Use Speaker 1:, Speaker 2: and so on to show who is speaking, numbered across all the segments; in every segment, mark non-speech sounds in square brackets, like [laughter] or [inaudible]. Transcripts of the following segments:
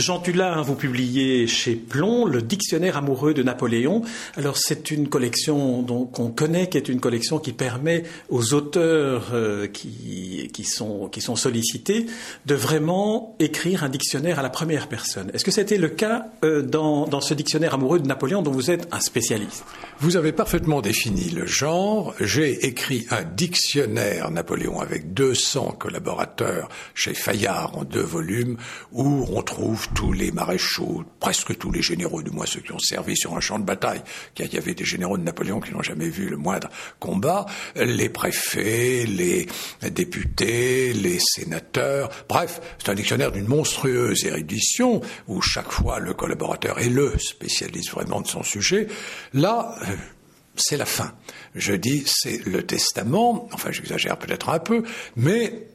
Speaker 1: Jean Tula, hein, vous publiez chez Plomb le dictionnaire amoureux de Napoléon. Alors c'est une collection qu'on connaît, qui est une collection qui permet aux auteurs euh, qui, qui, sont, qui sont sollicités de vraiment écrire un dictionnaire à la première personne. Est-ce que c'était le cas euh, dans, dans ce dictionnaire amoureux de Napoléon dont vous êtes un spécialiste?
Speaker 2: Vous avez parfaitement défini le genre. J'ai écrit un dictionnaire Napoléon avec 200 collaborateurs chez Fayard en deux volumes où on trouve tous les maréchaux, presque tous les généraux, du moins ceux qui ont servi sur un champ de bataille, car il y avait des généraux de Napoléon qui n'ont jamais vu le moindre combat, les préfets, les députés, les sénateurs, bref, c'est un dictionnaire d'une monstrueuse érudition, où chaque fois le collaborateur est le spécialiste vraiment de son sujet. Là, euh, c'est la fin. Je dis, c'est le testament, enfin j'exagère peut-être un peu, mais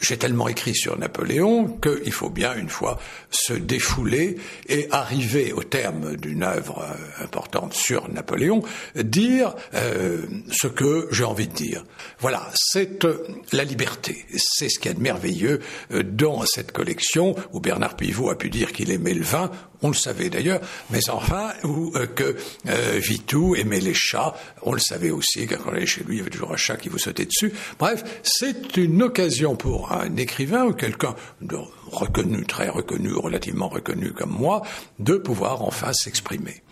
Speaker 2: j'ai tellement écrit sur Napoléon qu'il faut bien une fois se défouler et arriver au terme d'une œuvre euh, importante sur Napoléon, dire euh, ce que j'ai envie de dire. Voilà, c'est euh, la liberté. C'est ce qu'il y a de merveilleux dans cette collection où Bernard Pivot a pu dire qu'il aimait le vin on le savait d'ailleurs, mais enfin, ou euh, que euh, Vitou aimait les chats, on le savait aussi, car quand on allait chez lui, il y avait toujours un chat qui vous sautait dessus. Bref, c'est une occasion pour un écrivain ou quelqu'un de reconnu, très reconnu, relativement reconnu comme moi, de pouvoir enfin s'exprimer.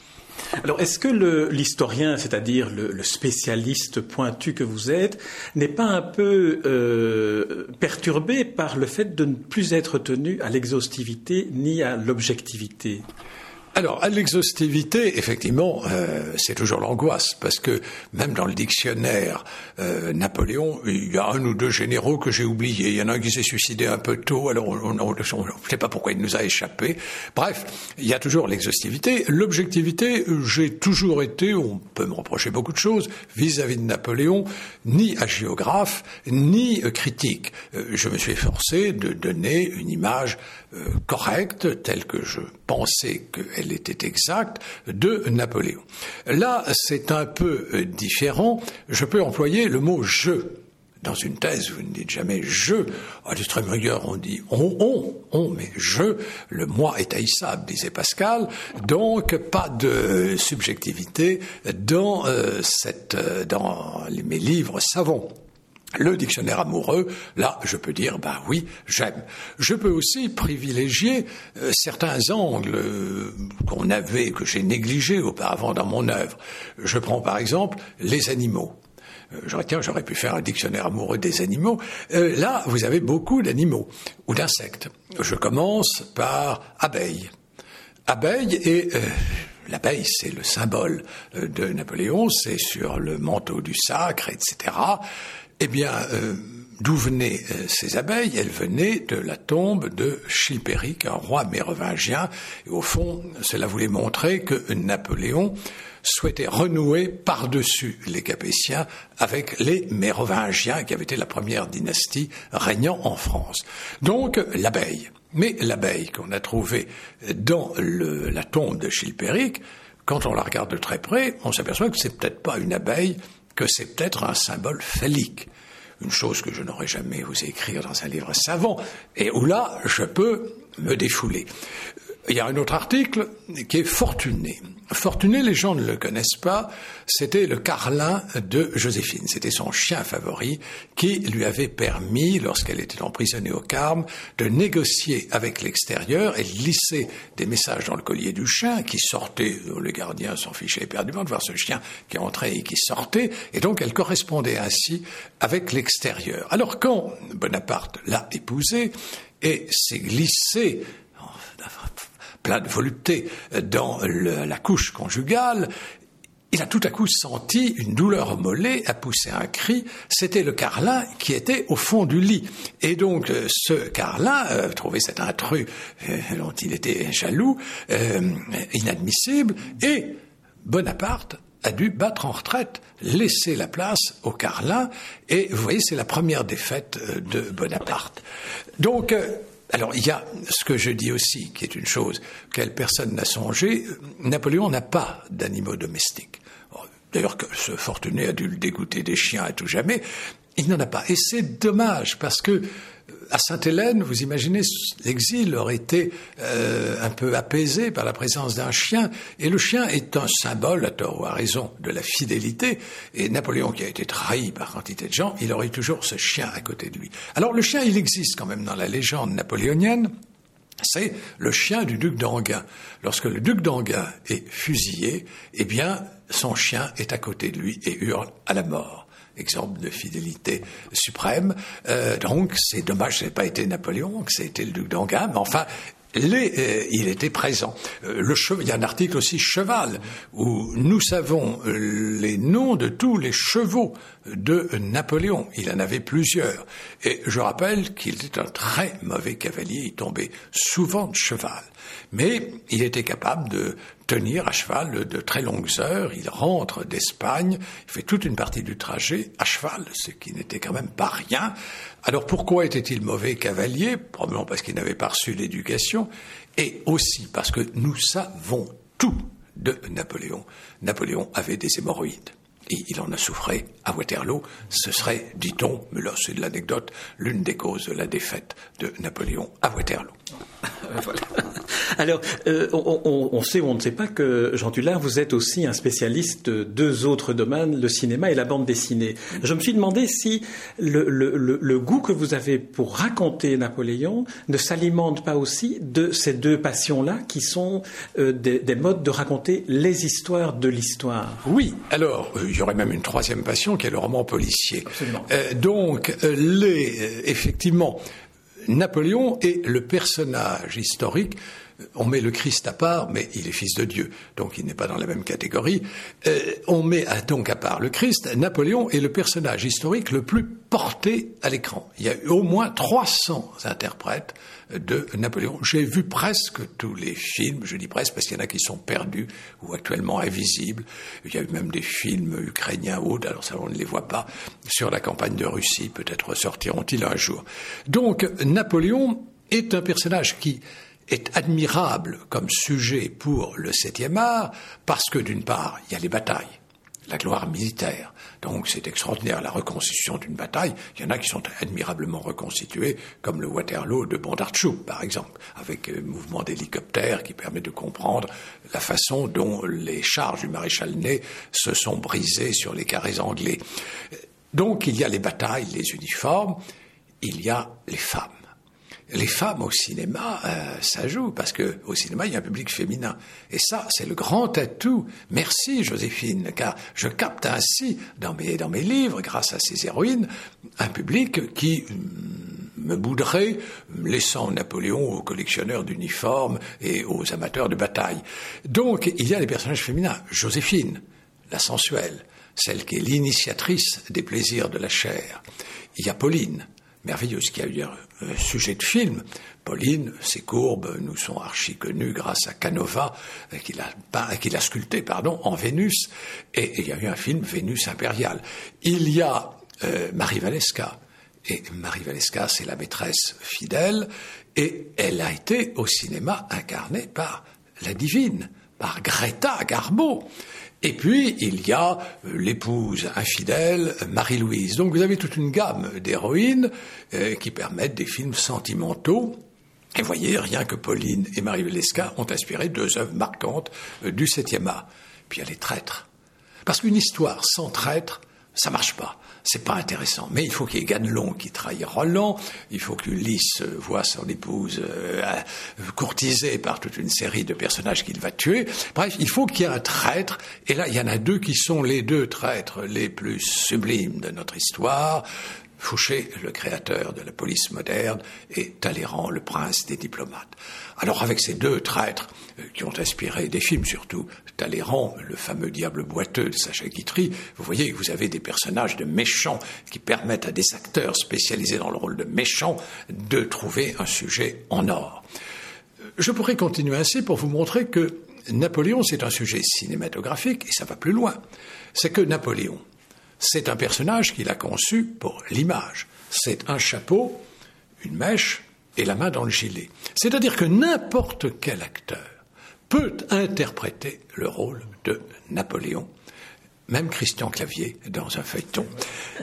Speaker 1: Alors, est-ce que l'historien, c'est-à-dire le, spécialiste pointu que vous êtes, n'est pas un peu euh, perturbé par le fait de ne plus être tenu à l'exhaustivité ni à l'objectivité?
Speaker 2: Alors, à l'exhaustivité, effectivement, euh, c'est toujours l'angoisse, parce que même dans le dictionnaire euh, Napoléon, il y a un ou deux généraux que j'ai oubliés. Il y en a un qui s'est suicidé un peu tôt, alors je ne sais pas pourquoi il nous a échappé. Bref, il y a toujours l'exhaustivité. L'objectivité, j'ai toujours été, on peut me reprocher beaucoup de choses, vis-à-vis de Napoléon, ni hagiographe, ni euh, critique. je me suis efforcé de donner une image correcte, telle que je pensais qu'elle elle était exacte, de Napoléon. Là, c'est un peu euh, différent. Je peux employer le mot je. Dans une thèse, vous ne dites jamais je. À l'extrême rigueur, on dit on, on, on, mais je, le moi est haïssable, disait Pascal. Donc, pas de subjectivité dans, euh, euh, mes livres savants. Le dictionnaire amoureux, là, je peux dire, ben oui, j'aime. Je peux aussi privilégier euh, certains angles euh, qu'on avait, que j'ai négligés auparavant dans mon œuvre. Je prends par exemple les animaux. Euh, j'aurais, tiens, j'aurais pu faire un dictionnaire amoureux des animaux. là, vous avez beaucoup d'animaux ou d'insectes. Je commence par abeilles. Abeilles et L'abeille, c'est le symbole de Napoléon, c'est sur le manteau du sacre, etc. Eh bien, euh, d'où venaient euh, ces abeilles? Elles venaient de la tombe de Chilpéric, un roi mérovingien. Et au fond, cela voulait montrer que Napoléon souhaitait renouer par-dessus les Capétiens avec les Mérovingiens, qui avaient été la première dynastie régnant en France. Donc, l'abeille. Mais l'abeille qu'on a trouvée dans la tombe de Chilpéric, quand on la regarde de très près, on s'aperçoit que c'est peut-être pas une abeille, que c'est peut-être un symbole phallique, une chose que je n'aurais jamais osé écrire dans un livre savant, et où là, je peux me défouler. Il y a un autre article qui est Fortuné. Fortuné, les gens ne le connaissent pas, c'était le carlin de Joséphine. C'était son chien favori qui lui avait permis, lorsqu'elle était emprisonnée au Carme, de négocier avec l'extérieur et de glisser des messages dans le collier du chien qui sortait, le gardien s'en fichait éperdument de voir ce chien qui entrait et qui sortait, et donc elle correspondait ainsi avec l'extérieur. Alors quand Bonaparte l'a épousée et s'est glissé plein de volupté dans la couche conjugale, il a tout à coup senti une douleur au mollet, a poussé un cri. C'était le Carlin qui était au fond du lit. Et donc, euh, ce Carlin euh, trouvait cet intrus euh, dont il était jaloux, inadmissible, et Bonaparte a dû battre en retraite, laisser la place au Carlin, et vous voyez, c'est la première défaite de Bonaparte. Donc, alors il y a ce que je dis aussi, qui est une chose quelle personne n'a songé, Napoléon n'a pas d'animaux domestiques. D'ailleurs, que ce fortuné a dû le dégoûter des chiens à tout jamais. Il n'en a pas. Et c'est dommage, parce que à Sainte-Hélène, vous imaginez, l'exil aurait été un peu apaisé par la présence d'un chien, et le chien est un symbole, à tort ou à raison, de la fidélité, et Napoléon, qui a été trahi par quantité de gens, il aurait toujours ce chien à côté de lui. Alors le chien, il existe quand même dans la légende napoléonienne, c'est le chien du duc d'Anguin. Lorsque le duc d'Anguin est fusillé, eh bien, son chien est à côté de lui et hurle à la mort. Exemple de fidélité suprême. Euh, donc, c'est dommage, ce n'a pas été Napoléon, que été le duc mais enfin, euh, il était présent. Euh, le il y a un article aussi cheval où nous savons euh, les noms de tous les chevaux de Napoléon. Il en avait plusieurs. Et je rappelle qu'il était un très mauvais cavalier. Il tombait souvent de cheval. Mais il était capable de tenir à cheval de très longues heures. Il rentre d'Espagne, il fait toute une partie du trajet à cheval, ce qui n'était quand même pas rien. Alors pourquoi était-il mauvais cavalier? Probablement parce qu'il n'avait pas reçu l'éducation, et aussi parce que nous savons tout de Napoléon. Napoléon avait des hémorroïdes. Et il en a souffert à Waterloo. Ce serait, dit-on, mais là c'est de l'anecdote, l'une des causes de la défaite de Napoléon à Waterloo.
Speaker 1: Voilà. Alors, euh, on, sait ou on ne sait pas que, Jean Tullard, vous êtes aussi un spécialiste de deux autres domaines, le cinéma et la bande dessinée. Je me suis demandé si le, goût que vous avez pour raconter Napoléon ne s'alimente pas aussi de ces deux passions-là, qui sont euh, des, modes de raconter les histoires de l'histoire.
Speaker 2: Oui, alors, euh, il y aurait même une troisième passion qui est le roman policier. donc, les, effectivement, Napoléon est le personnage historique on met le Christ à part, mais il est fils de Dieu, donc il n'est pas dans la même catégorie. Euh, on met donc à part le Christ. Napoléon est le personnage historique le plus porté à l'écran. Il y a eu au moins 300 interprètes de Napoléon. J'ai vu presque tous les films, je dis presque parce qu'il y en a qui sont perdus ou actuellement invisibles. Il y a eu même des films ukrainiens ou autres, alors ça on ne les voit pas, sur la campagne de Russie, peut-être ressortiront-ils un jour. Donc Napoléon est un personnage qui est admirable comme sujet pour le septième art parce que d'une part, il y a les batailles, la gloire militaire. Donc c'est extraordinaire la reconstitution d'une bataille. Il y en a qui sont admirablement reconstitués, comme le Waterloo de Bondarchuk, par exemple, avec un mouvement d'hélicoptère qui permet de comprendre la façon dont les charges du maréchal Ney se sont brisées sur les carrés anglais. Donc il y a les batailles, les uniformes, il y a les femmes les femmes au cinéma, euh, ça joue, parce que au cinéma, il y a un public féminin. Et ça, c'est le grand atout. Merci, Joséphine, car je capte ainsi, dans mes, dans mes livres, grâce à ces héroïnes, un public qui mm, me bouderait, laissant Napoléon aux collectionneurs d'uniformes et aux amateurs de bataille. Donc, il y a les personnages féminins. Joséphine, la sensuelle, celle qui est l'initiatrice des plaisirs de la chair. Il y a Pauline, merveilleuse, qui a eu un sujet de film. Pauline, ses courbes nous sont archi connues grâce à Canova, euh, qu'il a, qu'il a sculpté pardon, en Vénus. Et, il y a eu un film Vénus impériale. Il y a euh, Marie Valesca. Et Marie Valesca, c'est la maîtresse fidèle. Et elle a été au cinéma incarnée par la divine, par Greta Garbo. Et puis, il y a euh, l'épouse infidèle, Marie-Louise. Donc, vous avez toute une gamme d'héroïnes euh, qui permettent des films sentimentaux. Et voyez, rien que Pauline et Marie Lesca ont inspiré deux œuvres marquantes euh, du 7e art. Puis il y a les traîtres. Parce qu'une histoire sans traître, ça marche pas. C'est pas intéressant. Mais il faut qu'il y ait Ganelon qui trahit Roland. Il faut qu'Ulysse voit son épouse euh, courtisée par toute une série de personnages qu'il va tuer. Bref, il faut qu'il y ait un traître. Et là, il y en a deux qui sont les deux traîtres les plus sublimes de notre histoire. Fouché, le créateur de la police moderne, et Talleyrand, le prince des diplomates. Alors avec ces deux traîtres euh, qui ont inspiré des films surtout, Talleyrand, le fameux diable boiteux de Sacha Guitry, vous voyez, vous avez des personnages de méchants qui permettent à des acteurs spécialisés dans le rôle de méchants de trouver un sujet en or. Je pourrais continuer ainsi pour vous montrer que Napoléon, c'est un sujet cinématographique et ça va plus loin. C'est que Napoléon, c'est un personnage qu'il a conçu pour l'image. C'est un chapeau, une mèche et la main dans le gilet. C'est-à-dire que n'importe quel acteur peut interpréter le rôle de Napoléon même Christian Clavier dans un feuilleton.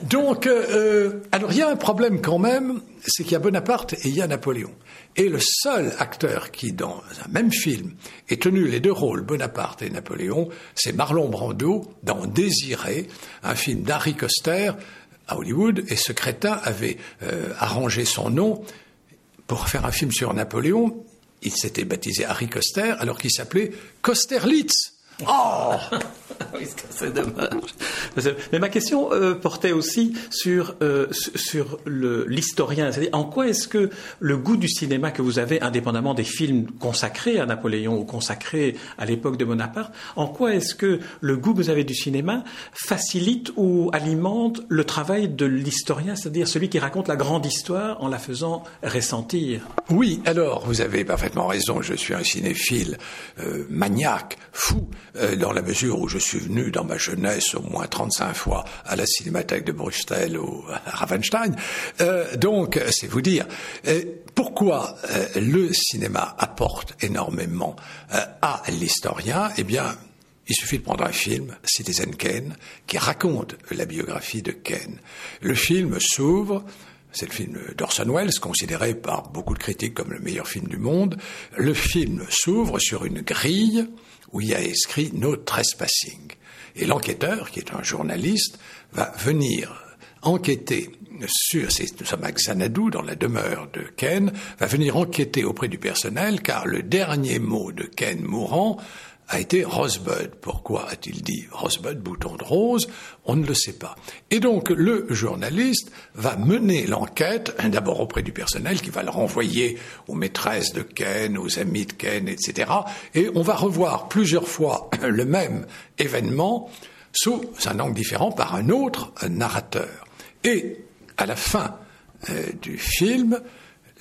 Speaker 2: Donc, euh, euh, alors il y a un problème quand même, c'est qu'il y a Bonaparte et il y a Napoléon. Et le seul acteur qui, dans un même film, ait tenu les deux rôles, Bonaparte et Napoléon, c'est Marlon Brando dans Désiré, un film d'Harry Coster à Hollywood, et ce crétin avait euh, arrangé son nom pour faire un film sur Napoléon. Il s'était baptisé Harry Coster alors qu'il s'appelait Costerlitz. Oh [laughs]
Speaker 1: oui, c'est dommage. Mais ma question euh, portait aussi sur, euh, sur l'historien. C'est-à-dire, en quoi est-ce que le goût du cinéma que vous avez, indépendamment des films consacrés à Napoléon ou consacrés à l'époque de Bonaparte, en quoi est-ce que le goût que vous avez du cinéma facilite ou alimente le travail de l'historien, c'est-à-dire celui qui raconte la grande histoire en la faisant ressentir?
Speaker 2: Oui, alors, vous avez parfaitement raison. Je suis un cinéphile euh, maniaque, fou. Euh, dans la mesure où je suis venu dans ma jeunesse au moins 35 fois à la Cinémathèque de Bruxelles ou à [laughs] Ravenstein. Euh, donc, c'est vous dire euh, pourquoi le cinéma apporte énormément à l'historien? Eh bien, il suffit de prendre un film, Citizen Kane, qui raconte la biographie de Kane. Le film s'ouvre c'est le film d'Orson Welles, considéré par beaucoup de critiques comme le meilleur film du monde. Le film s'ouvre sur une grille où il y a écrit No trespassing. Et l'enquêteur, qui est un journaliste, va venir enquêter sur, nous sommes à Xanadu, dans la demeure de Ken, va venir enquêter auprès du personnel, car le dernier mot de Ken mourant a été Rosebud. Pourquoi a-t-il dit Rosebud, bouton de rose? On ne le sait pas. Et donc le journaliste va mener l'enquête, d'abord auprès du personnel qui va le renvoyer aux maîtresses de Ken, aux amis de Ken, etc. Et on va revoir plusieurs fois [clears throat] le même événement sous un angle différent par un autre narrateur. Et à la fin euh, du film,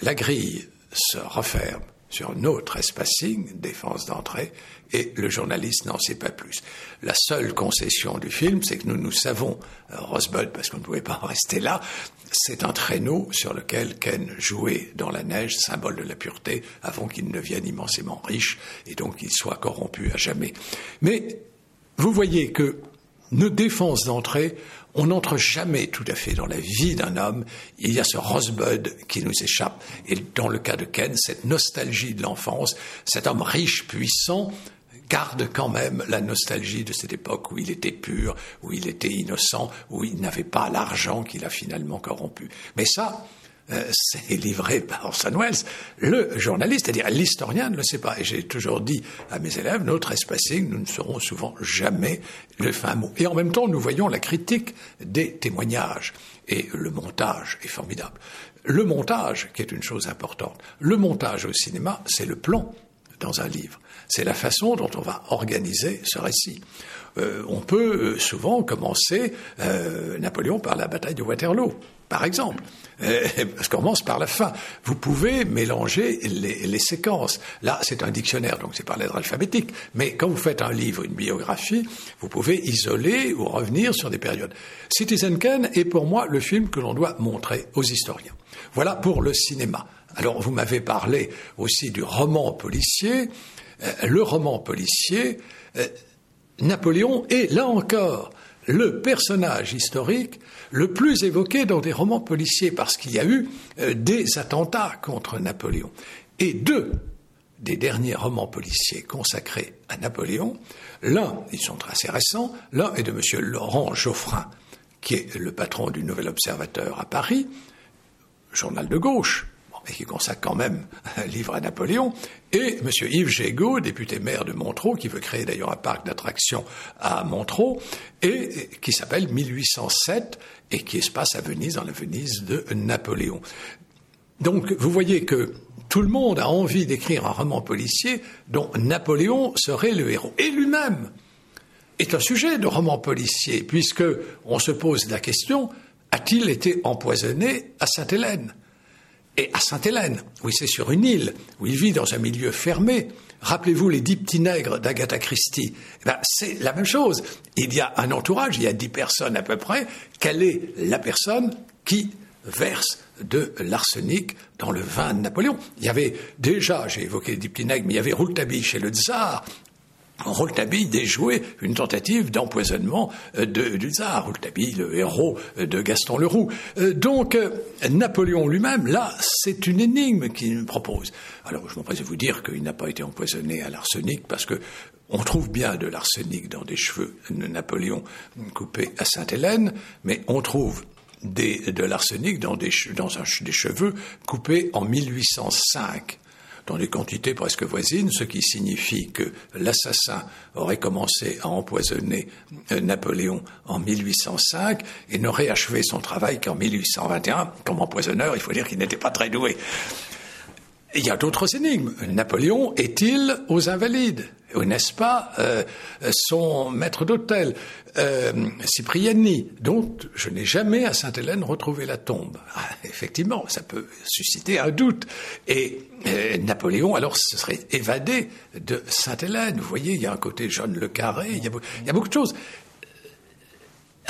Speaker 2: la grille se referme sur notre espacing, défense d'entrée, et le journaliste n'en sait pas plus. La seule concession du film, c'est que nous nous savons, euh, Rosebud, parce qu'on ne pouvait pas rester là, c'est un traîneau sur lequel Ken jouait dans la neige, symbole de la pureté, avant qu'il ne devienne immensément riche et donc qu'il soit corrompu à jamais. Mais vous voyez que nos défenses d'entrée on n'entre jamais tout à fait dans la vie d'un homme. Il y a ce rosebud qui nous échappe. Et dans le cas de Ken, cette nostalgie de l'enfance, cet homme riche, puissant, garde quand même la nostalgie de cette époque où il était pur, où il était innocent, où il n'avait pas l'argent qu'il a finalement corrompu. Mais ça, euh, c'est livré par Orson Welles. Le journaliste, c'est-à-dire l'historien, ne le sait pas. Et j'ai toujours dit à mes élèves, notre espacing, nous ne serons souvent jamais le fin mot. Et en même temps, nous voyons la critique des témoignages. Et le montage est formidable. Le montage, qui est une chose importante, le montage au cinéma, c'est le plan dans un livre. C'est la façon dont on va organiser ce récit. Euh, on peut euh, souvent commencer Napoléon par la bataille de Waterloo par exemple. Euh, qu'on commence par la fin. Vous pouvez mélanger les, séquences. Là, c'est un dictionnaire, donc c'est par l'ordre alphabétique. Mais quand vous faites un livre, une biographie, vous pouvez isoler ou revenir sur des périodes. Citizen Kane est pour moi le film que l'on doit montrer aux historiens. Voilà pour le cinéma. Alors, vous m'avez parlé aussi du roman policier. Euh, le roman policier, euh, Napoléon est, là encore, le personnage historique le plus évoqué dans des romans policiers, parce qu'il y a eu euh, des attentats contre Napoléon. Et deux des derniers romans policiers consacrés à Napoléon, l'un, ils sont assez récents, l'un est de M. Laurent Geoffrin, qui est le patron du Nouvel Observateur à Paris, journal de gauche, et qui consacre quand même un livre à Napoléon, et M. Yves Gégaud, député maire de Montreux, qui veut créer d'ailleurs un parc d'attractions à Montreux, et qui s'appelle 1807, et qui se passe à Venise, dans la Venise de Napoléon. Donc, vous voyez que tout le monde a envie d'écrire un roman policier dont Napoléon serait le héros. Et lui-même est un sujet de roman policier, puisque on se pose la question a-t-il été empoisonné à Sainte-Hélène? Et à Sainte-Hélène, oui, c'est sur une île, où il vit dans un milieu fermé. Rappelez-vous les dix petits nègres d'Agatha Christie. Eh ben, c'est la même chose. Il y a un entourage, il y a dix personnes à peu près. Quelle est la personne qui verse de l'arsenic dans le vin de Napoléon? Il y avait déjà, j'ai évoqué les petits nègres, mais il y avait Rouletabille chez le tsar, Rouletabille déjouait une tentative d'empoisonnement euh, du tsar. Rouletabille, le héros euh, de Gaston Leroux. Euh, donc, Napoléon lui-même, là, c'est une énigme qu'il me propose. Alors, je m'empresse de vous dire qu'il n'a pas été empoisonné à l'arsenic parce que on trouve bien de l'arsenic dans des cheveux de Napoléon coupés à Sainte-Hélène, mais on trouve de l'arsenic dans, des, dans des cheveux coupés en 1805 dans des quantités presque voisines, ce qui signifie que l'assassin aurait commencé à empoisonner euh, Napoléon en 1805 et n'aurait achevé son travail qu'en 1821. Comme empoisonneur, il faut dire qu'il n'était pas très doué. Il y a d'autres énigmes. Napoléon est-il aux Invalides? N'est-ce pas, euh, son maître d'hôtel, euh, Cipriani, dont je n'ai jamais à Sainte-Hélène retrouvé la tombe. Ah, effectivement, ça peut susciter un doute. Et euh, Napoléon, alors, se serait évadé de Sainte-Hélène. Vous voyez, il y a un côté John Le Carré, il y a beaucoup de choses.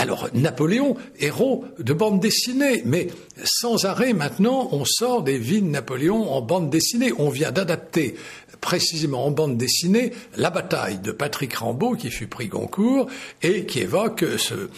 Speaker 2: Alors, Napoléon, héros de bande dessinée, mais sans arrêt maintenant, on sort des vies de Napoléon en bande dessinée. On vient d'adapter précisément en bande dessinée la bataille de Patrick Rambaud qui fut pris Goncourt et qui évoque ce,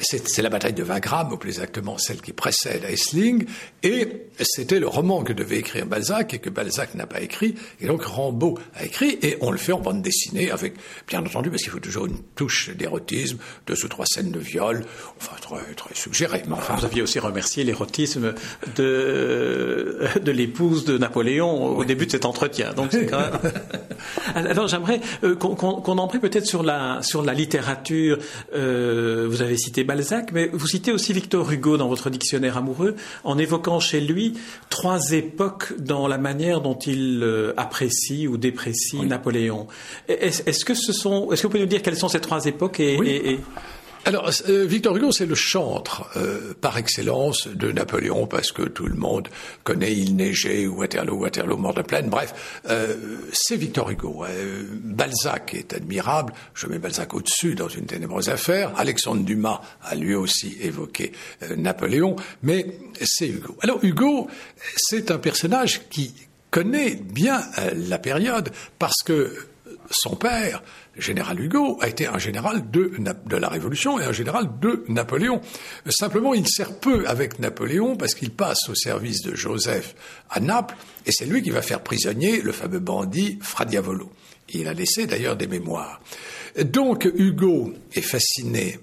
Speaker 2: c'est la bataille de Wagram, ou plus exactement celle qui précède Essling, et c'était le roman que devait écrire Balzac et que Balzac n'a pas écrit, et donc Rambaud a écrit, et on le fait en bande dessinée avec, bien entendu, parce qu'il faut toujours une touche d'érotisme, deux ou trois scènes de viol, enfin très, très suggéré. Mais enfin,
Speaker 1: Vous aviez aussi remercié l'érotisme de, de l'épouse de Napoléon au début de cet entretien, donc c'est quand même... [laughs] Alors j'aimerais euh, qu'on en prie peut-être sur la, sur la littérature. Euh, vous avez cité Balzac, mais vous citez aussi Victor Hugo dans votre dictionnaire amoureux, en évoquant chez lui trois époques dans la manière dont il euh, apprécie ou déprécie Napoléon. Est-ce que ce sont, est-ce que vous pouvez nous dire quelles sont ces trois époques et
Speaker 2: alors, euh, Victor Hugo, c'est le chantre euh, par excellence de Napoléon, parce que tout le monde connaît Il neigeait, Waterloo, Waterloo, mort de plaine. Bref, euh, c'est Victor Hugo. Balzac est admirable. Je mets Balzac au-dessus dans une ténébreuse affaire. Alexandre Dumas a lui aussi évoqué Napoléon, mais c'est Hugo. Alors, Hugo, c'est un personnage qui connaît bien la période, parce que son père, général Hugo, a été un général de, de, la Révolution et un général de Napoléon. Simplement, il sert peu avec Napoléon parce qu'il passe au service de Joseph à Naples et c'est lui qui va faire prisonnier le fameux bandit Fra Diavolo. Il a laissé d'ailleurs des mémoires. Donc Hugo est fasciné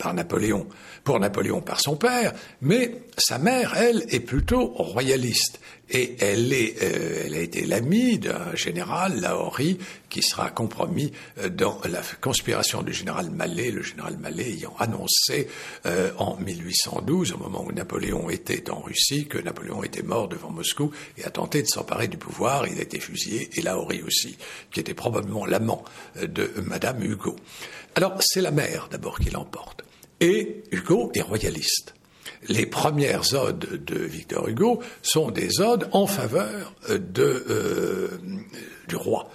Speaker 2: par Napoléon, pour Napoléon par son père, mais sa mère, elle, est plutôt royaliste. Et elle, est, euh, elle a été l'amie d'un général, Lahorie, qui sera compromis euh, dans la conspiration du général Mallet, le général Mallet ayant annoncé euh, en 1812, au moment où Napoléon était en Russie, que Napoléon était mort devant Moscou et a tenté de s'emparer du pouvoir. Il a été fusillé, et Lahorie aussi, qui était probablement l'amant de Madame Hugo. Alors, c'est la mère d'abord qui l'emporte. Et Hugo est royaliste. Les premières odes de Victor Hugo sont des odes en faveur de, euh, du roi.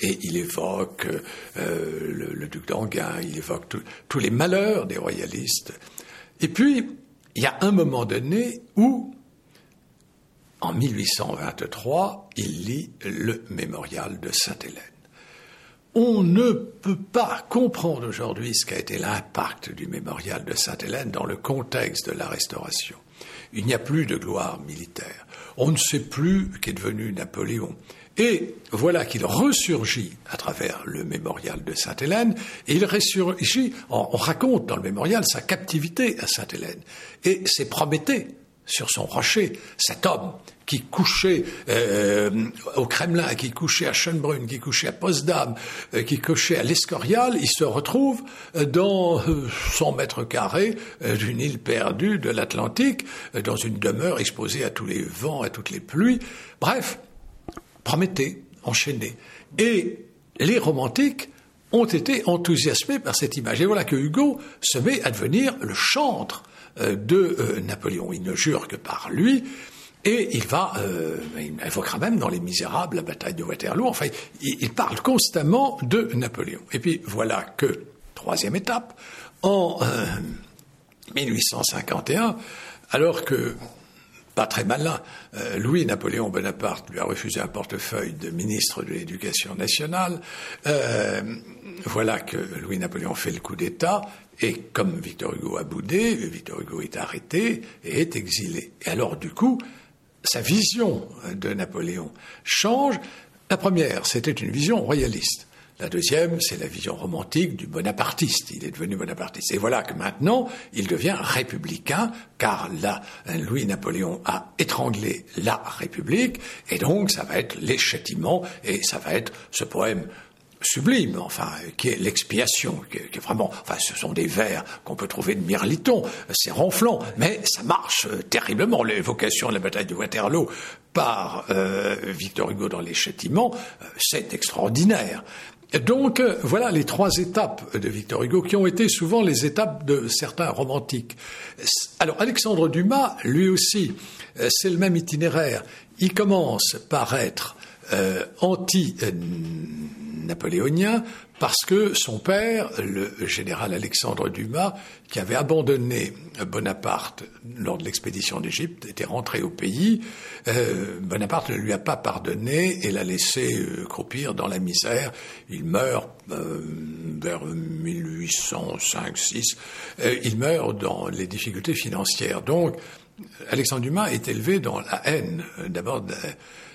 Speaker 2: Et il évoque euh, le, duc d'Anguin, il évoque tous les malheurs des royalistes. Et puis, il y a un moment donné où, en 1823, il lit le mémorial de Sainte-Hélène. On ne peut pas comprendre aujourd'hui ce qu'a été l'impact du mémorial de Sainte-Hélène dans le contexte de la Restauration. Il n'y a plus de gloire militaire. On ne sait plus qu'est devenu Napoléon. Et voilà qu'il ressurgit à travers le mémorial de Sainte-Hélène, et il ressurgit, on, raconte dans le mémorial sa captivité à Sainte-Hélène. Et c'est Prométhée, sur son rocher, cet homme qui couchait euh, au Kremlin, qui couchait à Schönbrunn, qui couchait à Potsdam, euh, qui couchait à l'Escorial, il se retrouve euh, dans 100 mètres carrés d'une île perdue de l'Atlantique, dans une demeure exposée à tous les vents, à toutes les pluies. Bref, Prométhée, enchaîné. Et les romantiques ont été enthousiasmés par cette image. Et voilà que Hugo se met à devenir le chantre de Napoléon. Il ne jure que par lui, et il va, euh, il évoquera même dans Les Misérables la bataille de Waterloo. Enfin, il, parle constamment de Napoléon. Et puis voilà que, troisième étape, en 1851, euh, alors que pas très malin. Louis-Napoléon Bonaparte lui a refusé un portefeuille de ministre de l'Éducation nationale. voilà que Louis-Napoléon fait le coup d'État. Et comme Victor Hugo a boudé, Victor Hugo est arrêté et est exilé. Et alors, du coup, sa vision de Napoléon change. La première, c'était une vision royaliste. La deuxième, c'est la vision romantique du bonapartiste. Il est devenu bonapartiste. Et voilà que maintenant, il devient républicain, car là, Louis-Napoléon a étranglé la République, et donc ça va être les châtiments, et ça va être ce poème sublime, enfin, qui est l'expiation, qui, est vraiment, enfin, ce sont des vers qu'on peut trouver de Mirliton, c'est ronflant, mais ça marche euh, terriblement. L'évocation de la bataille de Waterloo par euh, Victor Hugo dans Les Châtiments, euh, c'est extraordinaire. Donc voilà les trois étapes de Victor Hugo qui ont été souvent les étapes de certains romantiques. Alors Alexandre Dumas, lui aussi, c'est le même itinéraire. Il commence par être anti napoléonien parce que son père, le général Alexandre Dumas, qui avait abandonné Bonaparte lors de l'expédition d'Égypte, était rentré au pays. Euh, Bonaparte ne lui a pas pardonné et l'a laissé euh, croupir dans la misère. Il meurt euh, vers 1805-6. il meurt dans les difficultés financières. Donc, Alexandre Dumas est élevé dans la haine, d'abord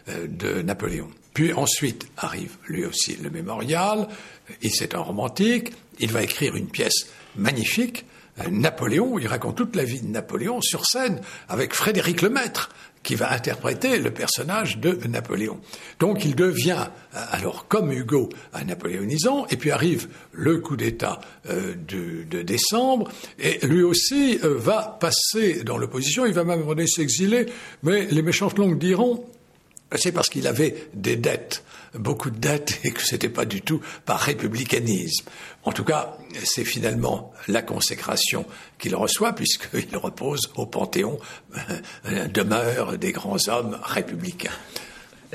Speaker 2: de Napoléon. Puis ensuite arrive lui aussi le mémorial, et c'est un romantique, il va écrire une pièce magnifique, euh, Napoléon, il raconte toute la vie de Napoléon sur scène avec Frédéric Lemaître, qui va interpréter le personnage de Napoléon. Donc il devient, euh, alors comme Hugo, un napoléonisant, et puis arrive le coup d'État euh, de, décembre, et lui aussi va passer dans l'opposition, il va même s'exiler, mais les méchantes longues diront, c'est parce qu'il avait des dettes, beaucoup de dettes, et que ce n'était pas du tout par républicanisme. En tout cas, c'est finalement la consécration qu'il reçoit, puisqu'il repose au Panthéon, [laughs] demeure des grands hommes républicains.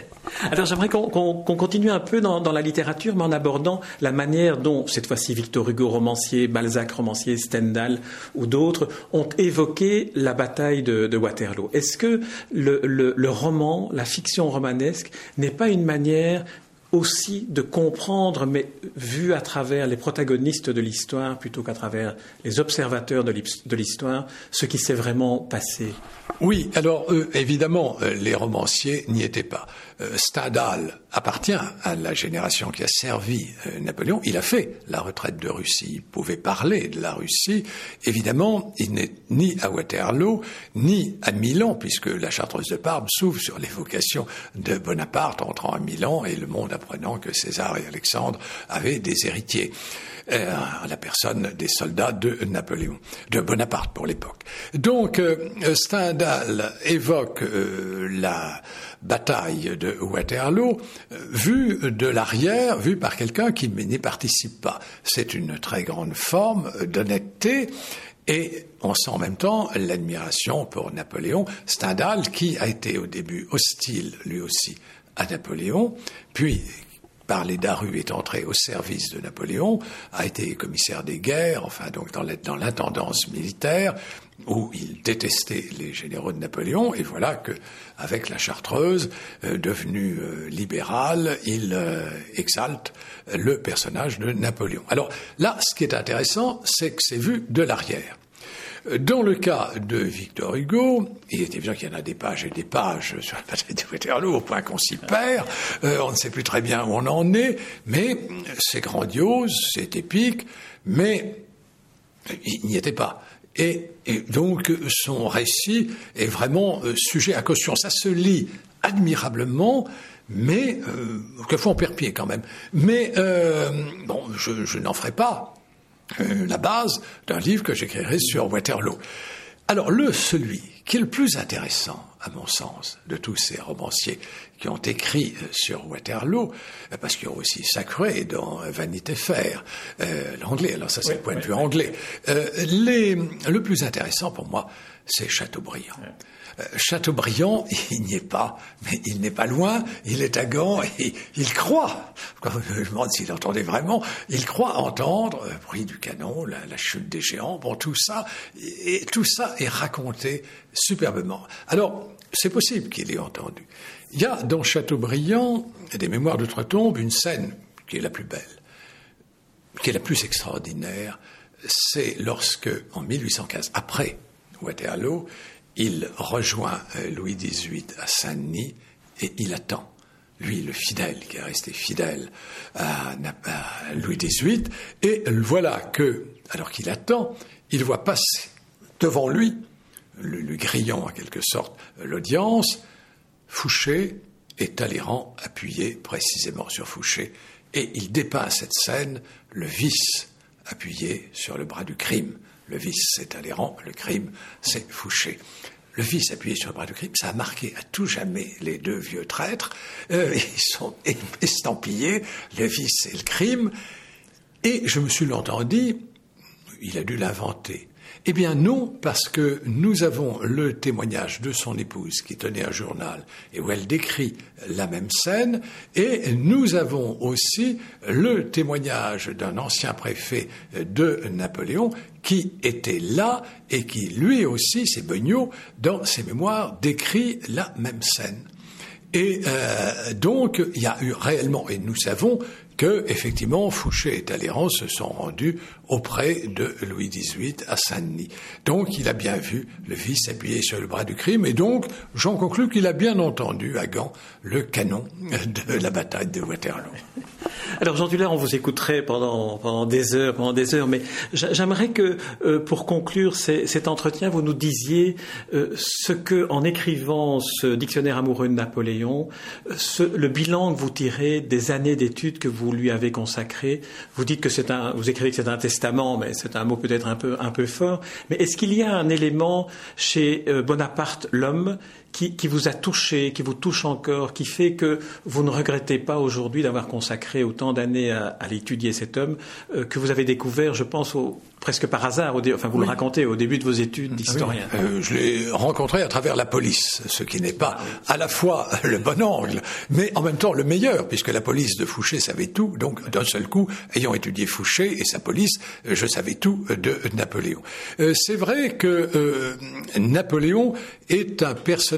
Speaker 2: [laughs]
Speaker 1: Alors j'aimerais qu'on continue un peu dans, la littérature, mais en abordant la manière dont, cette fois-ci, Victor Hugo romancier, Balzac romancier, Stendhal ou d'autres ont évoqué la bataille de, Waterloo. Est-ce que le, roman, la fiction romanesque, n'est pas une manière aussi de comprendre, mais vu à travers les protagonistes de l'histoire plutôt qu'à travers les observateurs de l'histoire, ce qui s'est vraiment passé?
Speaker 2: Oui, alors euh, évidemment, euh, les romanciers n'y étaient pas. Euh, Stendhal appartient à la génération qui a servi Napoléon. Il a fait la retraite de Russie. Il pouvait parler de la Russie. Évidemment, il n'est ni à Waterloo, ni à Milan, puisque la Chartreuse de Parme s'ouvre sur l'évocation de Bonaparte entrant à Milan et le monde apprenant que César et Alexandre avaient des héritiers. Euh, la personne des soldats de Napoléon, de Bonaparte pour l'époque. Donc euh, Stendhal évoque euh, la bataille de Waterloo vue de l'arrière, vue par quelqu'un qui n'y participe pas. C'est une très grande forme d'honnêteté. Et on sent en même temps l'admiration pour Napoléon. Stendhal, qui a été au début hostile lui aussi à Napoléon, puis par les Daru est entré au service de Napoléon, a été commissaire des guerres, enfin donc dans l'intendance militaire, où il détestait les généraux de Napoléon, et voilà que, avec la Chartreuse, euh, devenu euh, libéral, il euh, exalte le personnage de Napoléon. Alors là, ce qui est intéressant, c'est que c'est vu de l'arrière. Dans le cas de Victor Hugo, il est évident qu'il y en a des pages et des pages sur la bataille de Waterloo au point qu'on s'y perd. Euh, on ne sait plus très bien où on en est, mais c'est grandiose, c'est épique, mais il n'y était pas. Et, donc son récit est vraiment euh, sujet à caution. Ça se lit admirablement, mais euh, quelquefois on perd pied quand même. Mais bon, je n'en ferai pas euh, la base d'un livre que j'écrirai sur Waterloo. Alors le celui qui est le plus intéressant, à mon sens, de tous ces romanciers qui ont écrit euh, sur Waterloo, euh, parce qu'il y a aussi Sacré dans Vanité Fair, euh, l'anglais, alors ça c'est le point de vue anglais. les, le plus intéressant pour moi, c'est Chateaubriand. Chateaubriand, il n'y est pas, mais il n'est pas loin, il est à Gand et il croit, je me demande s'il entendait vraiment, il croit entendre le bruit du canon, la, la, chute des géants, bon tout ça, et tout ça est raconté superbement. Alors, c'est possible qu'il ait entendu. Il y a dans Chateaubriand, des mémoires d'outre-tombe, une scène qui est la plus belle, qui est la plus extraordinaire. C'est lorsque, en 1815, après Waterloo, il rejoint euh, Louis XVIII à Saint-Denis et il attend. Lui, le fidèle, qui est resté fidèle à, Louis XVIII, et voilà que, alors qu'il attend, il voit passer devant lui, le, grillant en quelque sorte l'audience, Fouché et Talleyrand appuyé précisément sur Fouché, et il dépeint cette scène, le vice appuyé sur le bras du crime. Le vice, c'est Talleyrand, le crime, c'est Fouché. Le vice appuyé sur le bras du crime, ça a marqué à tout jamais les deux vieux traîtres. Euh, [laughs] ils sont estampillés, le vice et le crime. Et je me suis longtemps dit, il a dû l'inventer. Eh bien non, parce que nous avons le témoignage de son épouse qui tenait un journal et où elle décrit la même scène, et nous avons aussi le témoignage d'un ancien préfet de Napoléon qui était là et qui lui aussi, c'est Beugnot, dans ses mémoires, décrit la même scène. Et euh, donc, il y a eu réellement, et nous savons que, effectivement, Fouché et Talleyrand se sont rendus auprès de Louis XVIII à Saint-Denis. Donc, il a bien vu le fils appuyé sur le bras du crime, et donc, j'en conclus qu'il a bien entendu à Gand le canon de la bataille de Waterloo. [laughs]
Speaker 1: Alors Jean Dullard, on vous écouterait pendant, pendant des heures, pendant des heures, mais j'aimerais que, euh, pour conclure cet entretien, vous nous disiez euh, ce que, en écrivant ce dictionnaire amoureux de Napoléon, ce, le bilan que vous tirez des années d'études que vous lui avez consacrées. Vous dites que c'est un, vous écrivez que c'est un testament, mais c'est un mot peut-être un peu, un peu fort. Mais est-ce qu'il y a un élément chez euh, Bonaparte, l'homme, qui, qui, vous a touché, qui vous touche encore, qui fait que vous ne regrettez pas aujourd'hui d'avoir consacré autant d'années à, à l'étudier cet homme, euh, que vous avez découvert, je pense, au, presque par hasard, au enfin vous le racontez au début de vos études d'historien.
Speaker 2: Euh, je l'ai rencontré à travers la police, ce qui n'est pas à la fois [laughs] le bon angle, mais en même temps le meilleur, puisque la police de Fouché savait tout, donc d'un seul coup, ayant étudié Fouché et sa police, je savais tout de Napoléon. Euh, c'est vrai que euh, Napoléon est un personnage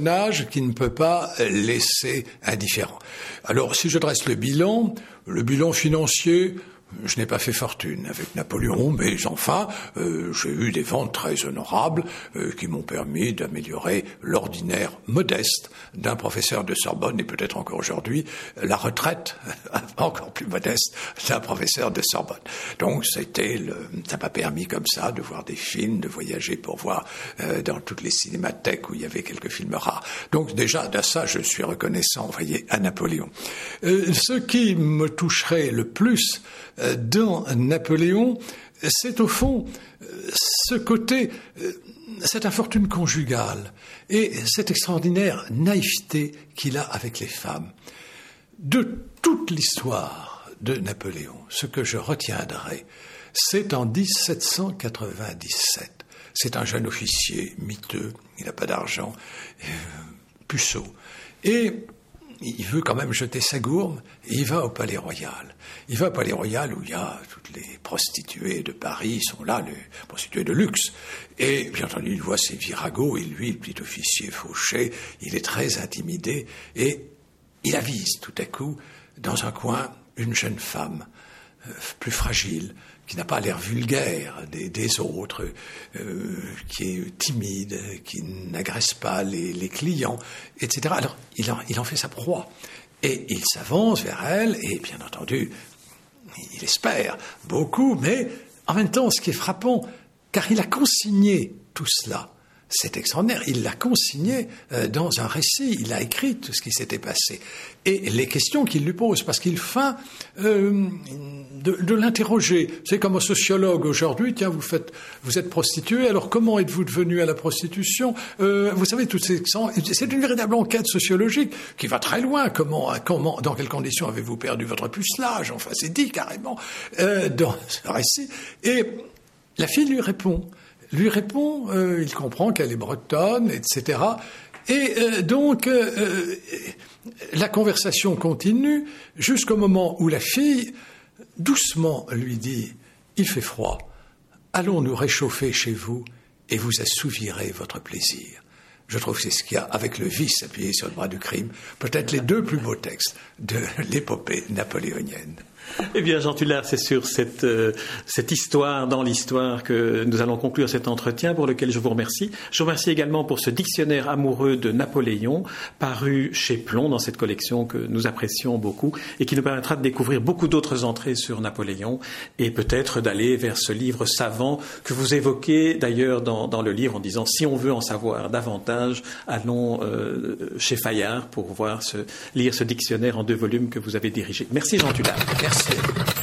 Speaker 2: qui ne peut pas laisser indifférent. Alors si je dresse le bilan, le bilan financier, je n'ai pas fait fortune avec Napoléon, mais enfin, euh, j'ai eu des ventes très honorables euh, qui m'ont permis d'améliorer l'ordinaire modeste d'un professeur de Sorbonne et peut-être encore aujourd'hui la retraite [laughs] encore plus modeste d'un professeur de Sorbonne. Donc c'était le, ça m'a permis comme ça de voir des films, de voyager pour voir euh, dans toutes les cinémathèques où il y avait quelques films rares. Donc déjà de ça, je suis reconnaissant, vous voyez, à Napoléon. ce qui me toucherait le plus euh, dans Napoléon, c'est au fond euh, ce côté, euh, cette infortune conjugale et cette extraordinaire naïveté qu'il a avec les femmes. De toute l'histoire de Napoléon, ce que je retiendrai, c'est en 1797. C'est un jeune officier miteux, il n'a pas d'argent, puceau. Et il veut quand même jeter sa gourme, et il va au Palais Royal. Il va au Palais Royal où il y a toutes les prostituées de Paris, sont là, les prostituées de luxe. Et bien entendu, il voit ses viragots, et lui, le petit officier fauché, il est très intimidé, et il avise tout à coup, dans un coin, une jeune femme, euh, plus fragile, qui n'a pas l'air vulgaire des, autres, euh, qui est timide, qui n'agresse pas les, clients, etc. Alors, il en, il en fait sa proie. Et il s'avance vers elle, et bien entendu, il espère beaucoup, mais en même temps, ce qui est frappant, car il a consigné tout cela c'est extraordinaire. Il l'a consigné euh, dans un récit. Il a écrit tout ce qui s'était passé. Et les questions qu'il lui pose, parce qu'il feint euh, de, l'interroger. C'est comme un sociologue aujourd'hui. Tiens, vous faites, vous êtes prostituée. Alors comment êtes-vous devenu à la prostitution? Euh, Vous savez, toutes ces c'est une véritable enquête sociologique qui va très loin. Comment, comment, dans quelles conditions avez-vous perdu votre pucelage? Enfin, c'est dit carrément dans ce récit. Et la fille lui répond lui répond, euh, il comprend qu'elle est bretonne, etc. Et euh, donc, euh, la conversation continue jusqu'au moment où la fille, doucement, lui dit, il fait froid, allons nous réchauffer chez vous et vous assouvirez votre plaisir. Je trouve que c'est ce qu'il y a avec le vice appuyé sur le bras du crime, peut-être les deux plus beaux textes de [laughs] l'épopée napoléonienne. [laughs]
Speaker 1: Eh bien, Jean Tullard, c'est sur cette, euh, cette histoire dans l'histoire que nous allons conclure cet entretien pour lequel je vous remercie. Je vous remercie également pour ce dictionnaire amoureux de Napoléon, paru chez Plomb dans cette collection que nous apprécions beaucoup et qui nous permettra de découvrir beaucoup d'autres entrées sur Napoléon et peut-être d'aller vers ce livre savant que vous évoquez d'ailleurs dans, dans, le livre en disant si on veut en savoir davantage, allons euh, chez Fayard pour voir lire ce dictionnaire en deux volumes que vous avez dirigé. Merci Jean Tullard.
Speaker 2: Merci.